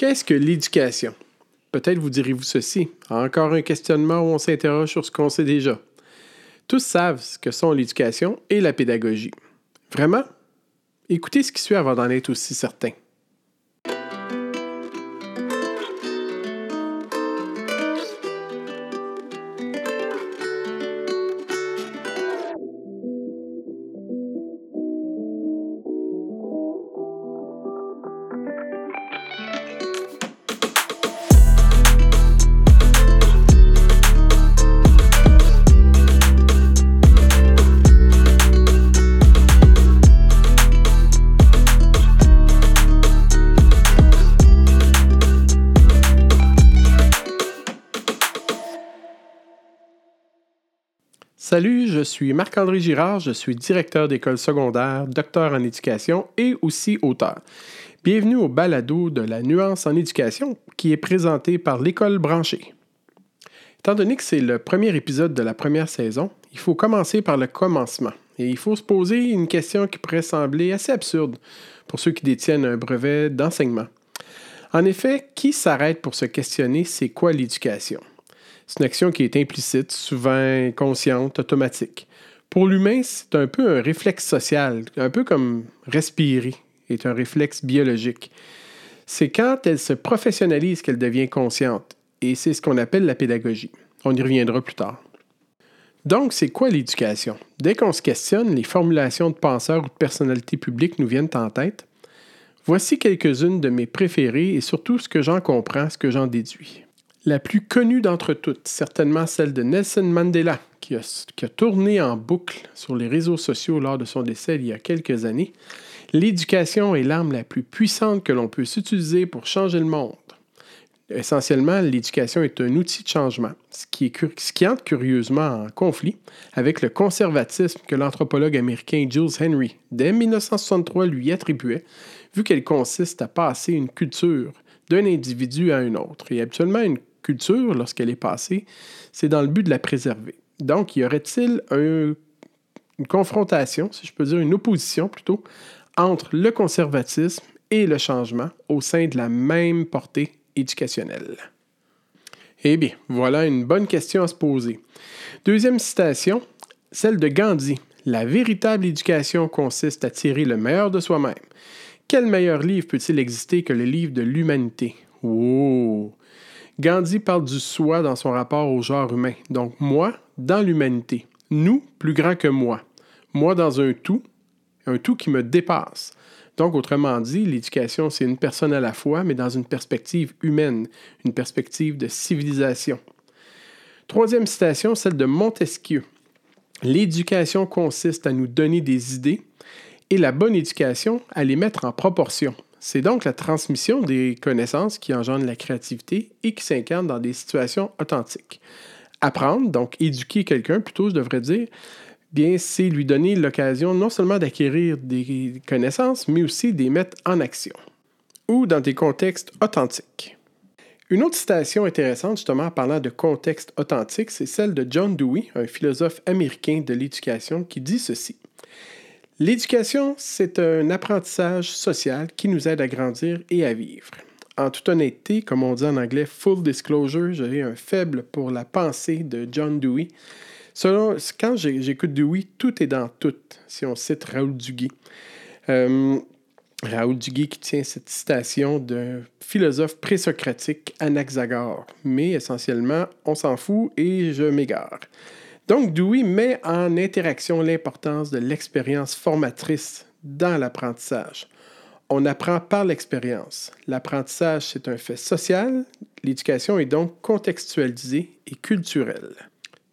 Qu'est-ce que l'éducation? Peut-être vous direz-vous ceci. Encore un questionnement où on s'interroge sur ce qu'on sait déjà. Tous savent ce que sont l'éducation et la pédagogie. Vraiment? Écoutez ce qui suit avant d'en être aussi certain. Je suis Marc-André Girard, je suis directeur d'école secondaire, docteur en éducation et aussi auteur. Bienvenue au balado de la nuance en éducation qui est présenté par l'école branchée. Étant donné que c'est le premier épisode de la première saison, il faut commencer par le commencement. Et il faut se poser une question qui pourrait sembler assez absurde pour ceux qui détiennent un brevet d'enseignement. En effet, qui s'arrête pour se questionner c'est quoi l'éducation? C'est une action qui est implicite, souvent inconsciente, automatique. Pour l'humain, c'est un peu un réflexe social, un peu comme respirer est un réflexe biologique. C'est quand elle se professionnalise qu'elle devient consciente, et c'est ce qu'on appelle la pédagogie. On y reviendra plus tard. Donc, c'est quoi l'éducation? Dès qu'on se questionne, les formulations de penseurs ou de personnalités publiques nous viennent en tête. Voici quelques-unes de mes préférées et surtout ce que j'en comprends, ce que j'en déduis. La plus connue d'entre toutes, certainement celle de Nelson Mandela, qui a, tourné en boucle sur les réseaux sociaux lors de son décès il y a quelques années. L'éducation est l'arme la plus puissante que l'on peut utiliser pour changer le monde. Essentiellement, l'éducation est un outil de changement, ce qui, qui entre curieusement en conflit avec le conservatisme que l'anthropologue américain Jules Henry, dès 1963, lui attribuait, vu qu'elle consiste à passer une culture d'un individu à un autre. Et habituellement, une culture, lorsqu'elle est passée, c'est dans le but de la préserver. Donc, y aurait-il une confrontation, si je peux dire, une opposition plutôt, entre le conservatisme et le changement au sein de la même portée éducationnelle? Eh bien, voilà une bonne question à se poser. Deuxième citation, celle de Gandhi. La véritable éducation consiste à tirer le meilleur de soi-même. Quel meilleur livre peut-il exister que le livre de l'humanité? Oh! Gandhi parle du soi dans son rapport au genre humain. Donc moi dans l'humanité. Nous plus grand que moi. Moi dans un tout, un tout qui me dépasse. Donc autrement dit, l'éducation, c'est une personne à la fois, mais dans une perspective humaine, une perspective de civilisation. Troisième citation, celle de Montesquieu. L'éducation consiste à nous donner des idées et la bonne éducation à les mettre en proportion. C'est donc la transmission des connaissances qui engendre la créativité et qui s'incarne dans des situations authentiques. Apprendre, donc éduquer quelqu'un, plutôt je devrais dire, bien c'est lui donner l'occasion non seulement d'acquérir des connaissances, mais aussi de les mettre en action, ou dans des contextes authentiques. Une autre citation intéressante, justement, en parlant de contexte authentique, c'est celle de John Dewey, un philosophe américain de l'éducation, qui dit ceci. L'éducation, c'est un apprentissage social qui nous aide à grandir et à vivre. En toute honnêteté, comme on dit en anglais, full disclosure, j'ai un faible pour la pensée de John Dewey. Selon, quand j'écoute Dewey, tout est dans tout, si on cite Raoul Duguay. Euh, Raoul Duguay qui tient cette citation d'un philosophe présocratique Anaxagore. Mais essentiellement, on s'en fout et je m'égare. Donc, Dewey met en interaction l'importance de l'expérience formatrice dans l'apprentissage. On apprend par l'expérience. L'apprentissage, c'est un fait social. L'éducation est donc contextualisée et culturelle.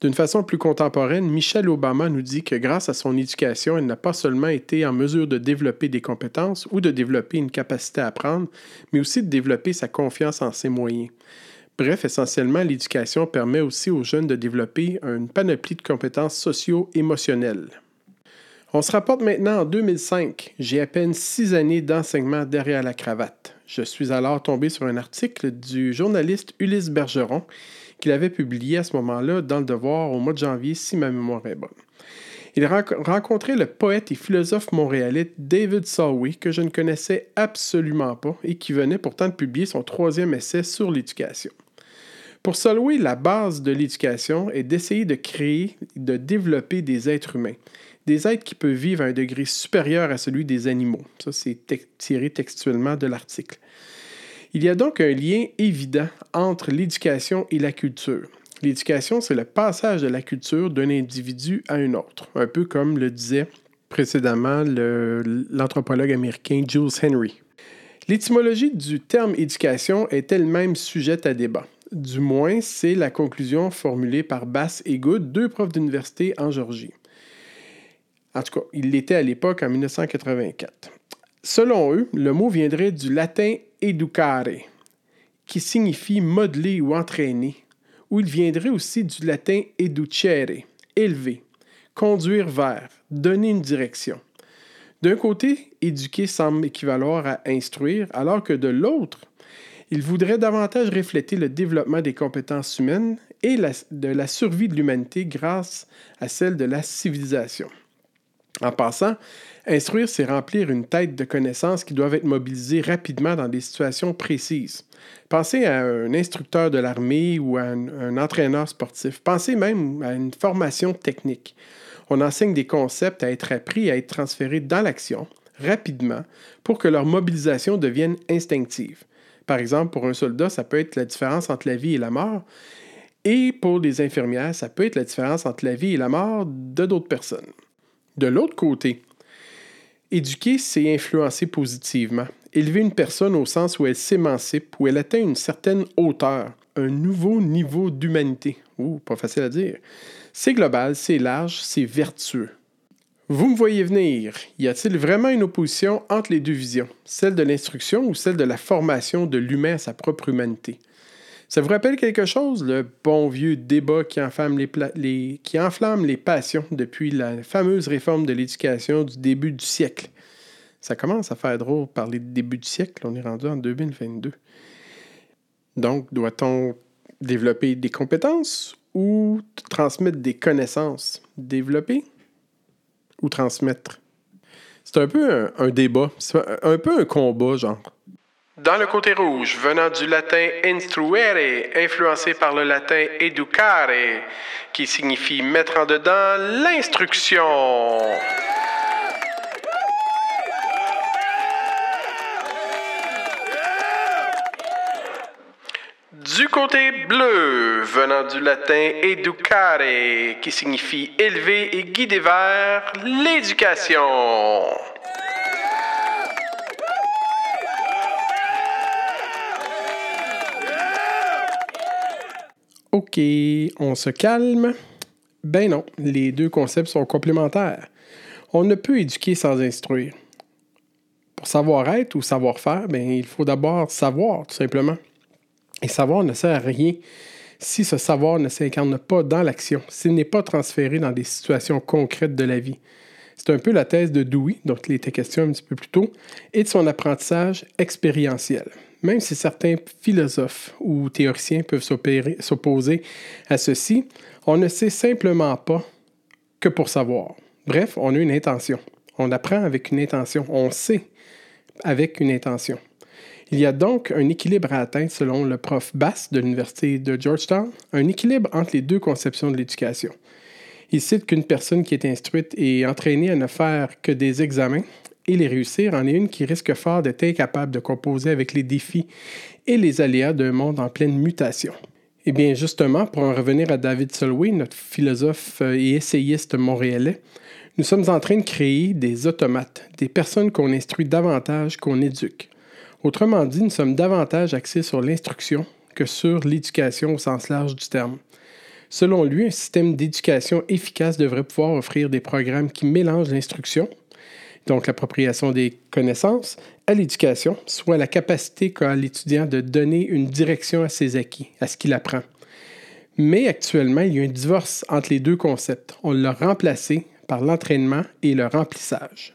D'une façon plus contemporaine, Michelle Obama nous dit que grâce à son éducation, elle n'a pas seulement été en mesure de développer des compétences ou de développer une capacité à apprendre, mais aussi de développer sa confiance en ses moyens. Bref, essentiellement, l'éducation permet aussi aux jeunes de développer une panoplie de compétences socio-émotionnelles. On se rapporte maintenant en 2005. J'ai à peine six années d'enseignement derrière la cravate. Je suis alors tombé sur un article du journaliste Ulysse Bergeron qu'il avait publié à ce moment-là dans Le Devoir au mois de janvier, si ma mémoire est bonne. Il rencontrait le poète et philosophe montréalais David Salway, que je ne connaissais absolument pas et qui venait pourtant de publier son troisième essai sur l'éducation. Pour Solway, la base de l'éducation est d'essayer de créer, de développer des êtres humains, des êtres qui peuvent vivre à un degré supérieur à celui des animaux. Ça, c'est tiré textuellement de l'article. Il y a donc un lien évident entre l'éducation et la culture. L'éducation, c'est le passage de la culture d'un individu à un autre, un peu comme le disait précédemment l'anthropologue américain Jules Henry. L'étymologie du terme éducation est elle-même sujette à débat. Du moins, c'est la conclusion formulée par Bass et Good, deux profs d'université en Georgie. En tout cas, il l'était à l'époque en 1984. Selon eux, le mot viendrait du latin educare, qui signifie modeler ou entraîner, ou il viendrait aussi du latin educere, élever, conduire vers, donner une direction. D'un côté, éduquer semble équivaloir à instruire, alors que de l'autre, il voudrait davantage refléter le développement des compétences humaines et de la survie de l'humanité grâce à celle de la civilisation. En passant, instruire, c'est remplir une tête de connaissances qui doivent être mobilisées rapidement dans des situations précises. Pensez à un instructeur de l'armée ou à un, entraîneur sportif. Pensez même à une formation technique. On enseigne des concepts à être appris, à être transférés dans l'action, rapidement, pour que leur mobilisation devienne instinctive. Par exemple, pour un soldat, ça peut être la différence entre la vie et la mort. Et pour les infirmières, ça peut être la différence entre la vie et la mort de d'autres personnes. De l'autre côté, éduquer, c'est influencer positivement. Élever une personne au sens où elle s'émancipe, où elle atteint une certaine hauteur, un nouveau niveau d'humanité. Ouh, pas facile à dire. C'est global, c'est large, c'est vertueux. Vous me voyez venir. Y a-t-il vraiment une opposition entre les deux visions, celle de l'instruction ou celle de la formation de l'humain à sa propre humanité? Ça vous rappelle quelque chose, le bon vieux débat qui enflamme les, passions depuis la fameuse réforme de l'éducation du début du siècle? Ça commence à faire drôle parler de début du siècle, on est rendu en 2022. Donc, doit-on développer des compétences ou transmettre des connaissances? Développer ou transmettre? C'est un peu un, débat, un peu un combat, genre. Dans le côté rouge, venant du latin instruere, influencé par le latin educare, qui signifie mettre en dedans l'instruction. Du côté bleu, venant du latin educare, qui signifie élever et guider vers l'éducation. OK, on se calme? Ben non, les deux concepts sont complémentaires. On ne peut éduquer sans instruire. Pour savoir être ou savoir faire, ben, il faut d'abord savoir, tout simplement. Et savoir ne sert à rien si ce savoir ne s'incarne pas dans l'action, s'il n'est pas transféré dans des situations concrètes de la vie. C'est un peu la thèse de Dewey, dont il était question un petit peu plus tôt, et de son apprentissage expérientiel. Même si certains philosophes ou théoriciens peuvent s'opposer à ceci, on ne sait simplement pas que pour savoir. Bref, on a une intention. On apprend avec une intention. On sait avec une intention. Il y a donc un équilibre à atteindre selon le prof Bass de l'Université de Georgetown, un équilibre entre les deux conceptions de l'éducation. Il cite qu'une personne qui est instruite et entraînée à ne faire que des examens et les réussir en est une qui risque fort d'être incapable de composer avec les défis et les aléas d'un monde en pleine mutation. Eh bien, justement, pour en revenir à David Solway, notre philosophe et essayiste montréalais, nous sommes en train de créer des automates, des personnes qu'on instruit davantage qu'on éduque. Autrement dit, nous sommes davantage axés sur l'instruction que sur l'éducation au sens large du terme. Selon lui, un système d'éducation efficace devrait pouvoir offrir des programmes qui mélangent l'instruction, donc l'appropriation des connaissances, à l'éducation, soit la capacité qu'a l'étudiant de donner une direction à ses acquis, à ce qu'il apprend. Mais actuellement, il y a un divorce entre les deux concepts. On l'a remplacé par l'entraînement et le remplissage.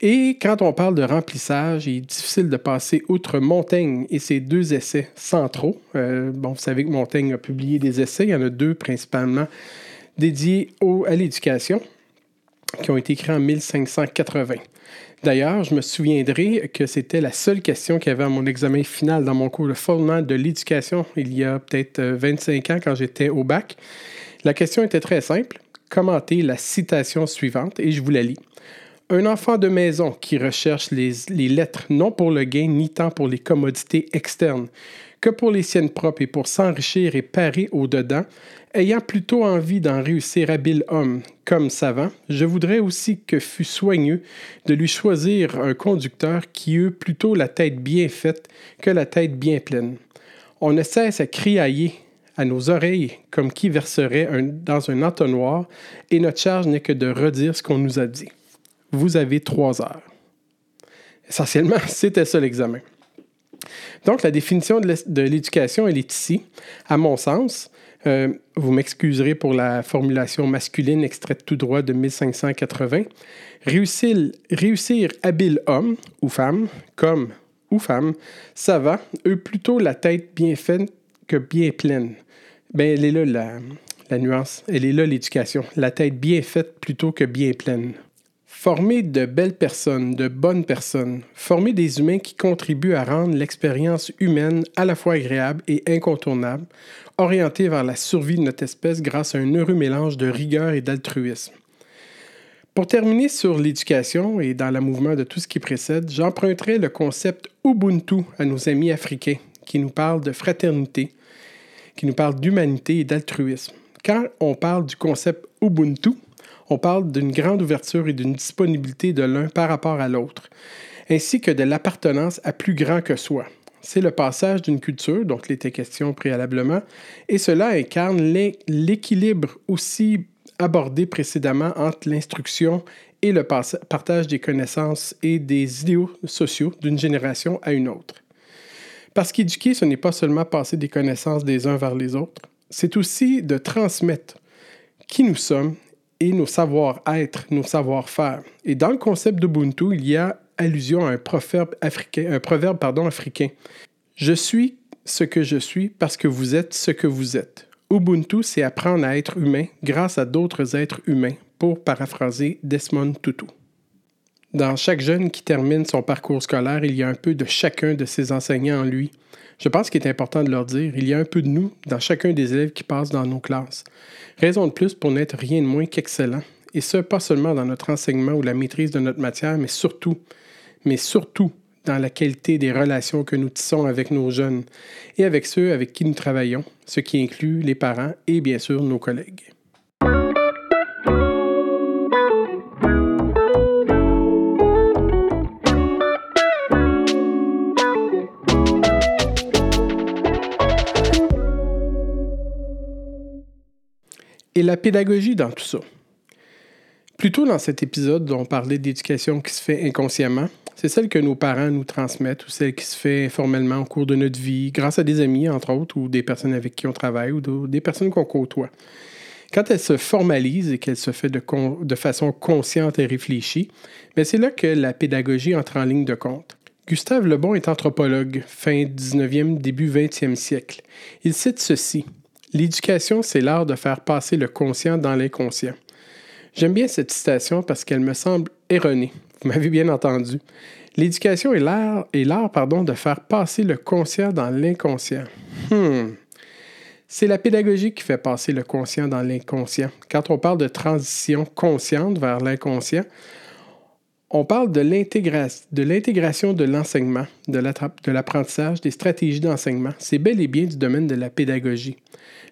Et quand on parle de remplissage, il est difficile de passer outre Montaigne et ses deux essais centraux. Euh, bon, vous savez que Montaigne a publié des essais, il y en a deux principalement dédiés à l'éducation. qui ont été écrits en 1580. D'ailleurs, je me souviendrai que c'était la seule question qu'il y avait à mon examen final dans mon cours de fondement de l'éducation il y a peut-être 25 ans quand j'étais au bac. La question était très simple. Commentez la citation suivante et je vous la lis. Un enfant de maison qui recherche les, lettres non pour le gain ni tant pour les commodités externes que pour les siennes propres et pour s'enrichir et parer au-dedans, ayant plutôt envie d'en réussir habile homme comme savant, je voudrais aussi que fût soigneux de lui choisir un conducteur qui eût plutôt la tête bien faite que la tête bien pleine. On ne cesse à criailler à nos oreilles comme qui verserait dans un entonnoir, et notre charge n'est que de redire ce qu'on nous a dit vous avez trois heures. Essentiellement, c'était ça l'examen. Donc, la définition de l'éducation, elle est ici. À mon sens, euh, vous m'excuserez pour la formulation masculine extraite tout droit de 1580. Réussir, réussir habile homme ou femme, comme ou femme, ça va, eux plutôt la tête bien faite que bien pleine. Bien, elle est là la, la nuance, elle est là l'éducation, la tête bien faite plutôt que bien pleine. Former de belles personnes, de bonnes personnes, former des humains qui contribuent à rendre l'expérience humaine à la fois agréable et incontournable, orientée vers la survie de notre espèce grâce à un heureux mélange de rigueur et d'altruisme. Pour terminer sur l'éducation et dans le mouvement de tout ce qui précède, j'emprunterai le concept Ubuntu à nos amis africains qui nous parlent de fraternité, qui nous parlent d'humanité et d'altruisme. Quand on parle du concept Ubuntu, on parle d'une grande ouverture et d'une disponibilité de l'un par rapport à l'autre, ainsi que de l'appartenance à plus grand que soi. C'est le passage d'une culture, dont il était question préalablement, et cela incarne l'équilibre aussi abordé précédemment entre l'instruction et le partage des connaissances et des idéaux sociaux d'une génération à une autre. Parce qu'éduquer, ce n'est pas seulement passer des connaissances des uns vers les autres, c'est aussi de transmettre qui nous sommes et nos savoir-être, nos savoir-faire. Et dans le concept d'Ubuntu, il y a allusion à un proverbe africain, un proverbe pardon, africain. Je suis ce que je suis parce que vous êtes ce que vous êtes. Ubuntu, c'est apprendre à être humain grâce à d'autres êtres humains, pour paraphraser Desmond Tutu. Dans chaque jeune qui termine son parcours scolaire, il y a un peu de chacun de ses enseignants en lui. Je pense qu'il est important de leur dire, il y a un peu de nous dans chacun des élèves qui passent dans nos classes. Raison de plus pour n'être rien de moins qu'excellent, et ce, pas seulement dans notre enseignement ou la maîtrise de notre matière, mais surtout, mais surtout dans la qualité des relations que nous tissons avec nos jeunes et avec ceux avec qui nous travaillons, ce qui inclut les parents et bien sûr nos collègues. Et la pédagogie dans tout ça. Plus tôt dans cet épisode, on parlait d'éducation qui se fait inconsciemment. C'est celle que nos parents nous transmettent ou celle qui se fait informellement au cours de notre vie, grâce à des amis, entre autres, ou des personnes avec qui on travaille ou des personnes qu'on côtoie. Quand elle se formalise et qu'elle se fait de, de, façon consciente et réfléchie, ben, c'est là que la pédagogie entre en ligne de compte. Gustave Lebon est anthropologue, fin 19e, début 20e siècle. Il cite ceci. L'éducation, c'est l'art de faire passer le conscient dans l'inconscient. J'aime bien cette citation parce qu'elle me semble erronée. Vous m'avez bien entendu. L'éducation est l'art, pardon, de faire passer le conscient dans l'inconscient. Hmm. C'est la pédagogie qui fait passer le conscient dans l'inconscient. Quand on parle de transition consciente vers l'inconscient, on parle de l'intégration de l'enseignement, de l'apprentissage, des stratégies d'enseignement. C'est bel et bien du domaine de la pédagogie.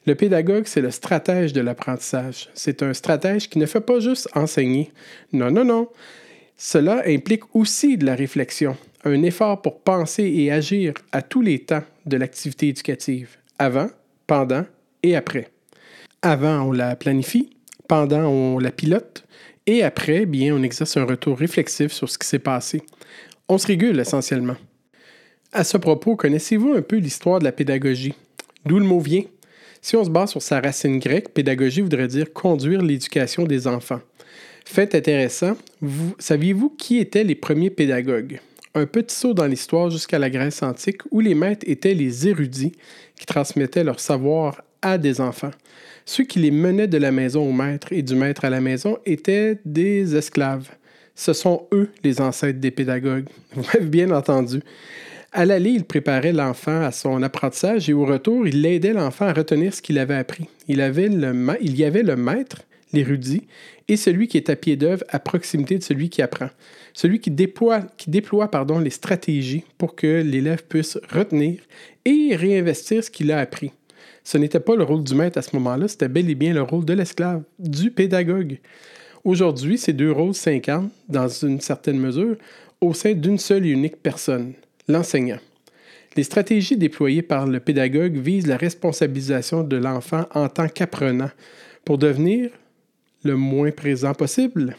Le pédagogue, c'est le stratège de l'apprentissage. C'est un stratège qui ne fait pas juste enseigner. Non, non, non. Cela implique aussi de la réflexion, un effort pour penser et agir à tous les temps de l'activité éducative, avant, pendant et après. Avant, on la planifie, pendant, on la pilote, et après, bien, on exerce un retour réflexif sur ce qui s'est passé. On se régule essentiellement. À ce propos, connaissez-vous un peu l'histoire de la pédagogie? D'où le mot vient? Si on se base sur sa racine grecque, pédagogie voudrait dire conduire l'éducation des enfants. Fait intéressant, saviez-vous qui étaient les premiers pédagogues? Un petit saut dans l'histoire jusqu'à la Grèce antique où les maîtres étaient les érudits qui transmettaient leur savoir à des enfants. Ceux qui les menaient de la maison au maître et du maître à la maison étaient des esclaves. Ce sont eux les ancêtres des pédagogues. Vous m'avez bien entendu. À l'aller, il préparait l'enfant à son apprentissage et au retour, il aidait l'enfant à retenir ce qu'il avait appris. Il, y avait le maître, l'érudit, et celui qui est à pied d'œuvre à proximité de celui qui apprend. Celui qui déploie, les stratégies pour que l'élève puisse retenir et réinvestir ce qu'il a appris. Ce n'était pas le rôle du maître à ce moment-là, c'était bel et bien le rôle de l'esclave, du pédagogue. Aujourd'hui, ces deux rôles s'incarnent, dans une certaine mesure, au sein d'une seule et unique personne, l'enseignant. Les stratégies déployées par le pédagogue visent la responsabilisation de l'enfant en tant qu'apprenant pour devenir le moins présent possible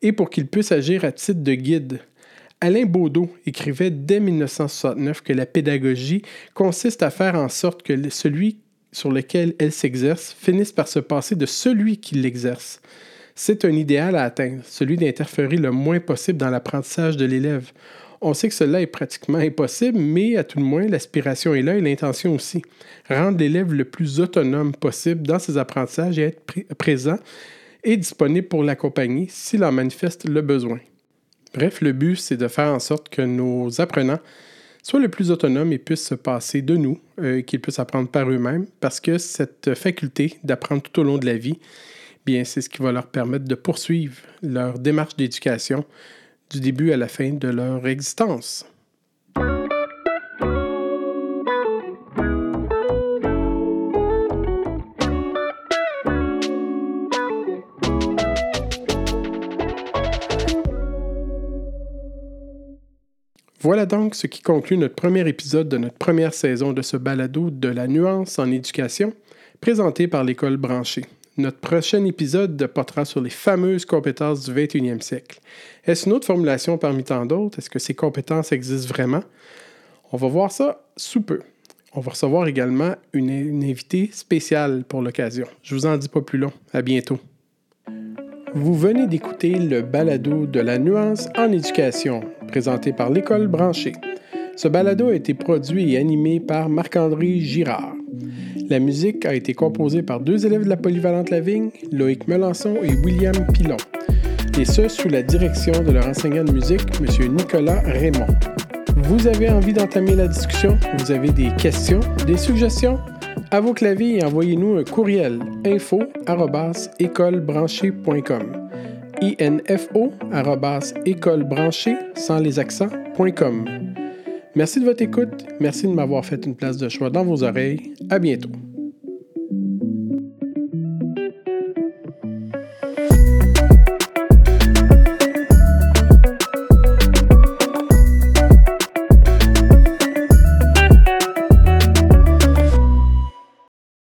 et pour qu'il puisse agir à titre de guide. Alain Baudot écrivait dès 1969 que la pédagogie consiste à faire en sorte que celui sur lequel elle s'exerce finisse par se passer de celui qui l'exerce. C'est un idéal à atteindre, celui d'interférer le moins possible dans l'apprentissage de l'élève. On sait que cela est pratiquement impossible, mais à tout le moins, l'aspiration est là et l'intention aussi. Rendre l'élève le plus autonome possible dans ses apprentissages et être présent et disponible pour l'accompagner s'il en manifeste le besoin. Bref, le but, c'est de faire en sorte que nos apprenants soient le plus autonomes et puissent se passer de nous, euh, qu'ils puissent apprendre par eux-mêmes, parce que cette faculté d'apprendre tout au long de la vie, bien, c'est ce qui va leur permettre de poursuivre leur démarche d'éducation du début à la fin de leur existence. Voilà donc ce qui conclut notre premier épisode de notre première saison de ce balado de la nuance en éducation, présenté par l'école branchée. Notre prochain épisode portera sur les fameuses compétences du 21e siècle. Est-ce une autre formulation parmi tant d'autres? Est-ce que ces compétences existent vraiment? On va voir ça sous peu. On va recevoir également une, une invitée spéciale pour l'occasion. Je vous en dis pas plus long. À bientôt. Vous venez d'écouter le balado de la nuance en éducation, présenté par l'école branchée. Ce balado a été produit et animé par Marc-André Girard. La musique a été composée par deux élèves de la Polyvalente Lavigne, Loïc Melançon et William Pilon, et ce sous la direction de leur enseignant de musique, M. Nicolas Raymond. Vous avez envie d'entamer la discussion? Vous avez des questions, des suggestions? À vos claviers et envoyez-nous un courriel info écolebranchée.com info écolebranchée sans les accents.com. Merci de votre écoute, merci de m'avoir fait une place de choix dans vos oreilles. À bientôt.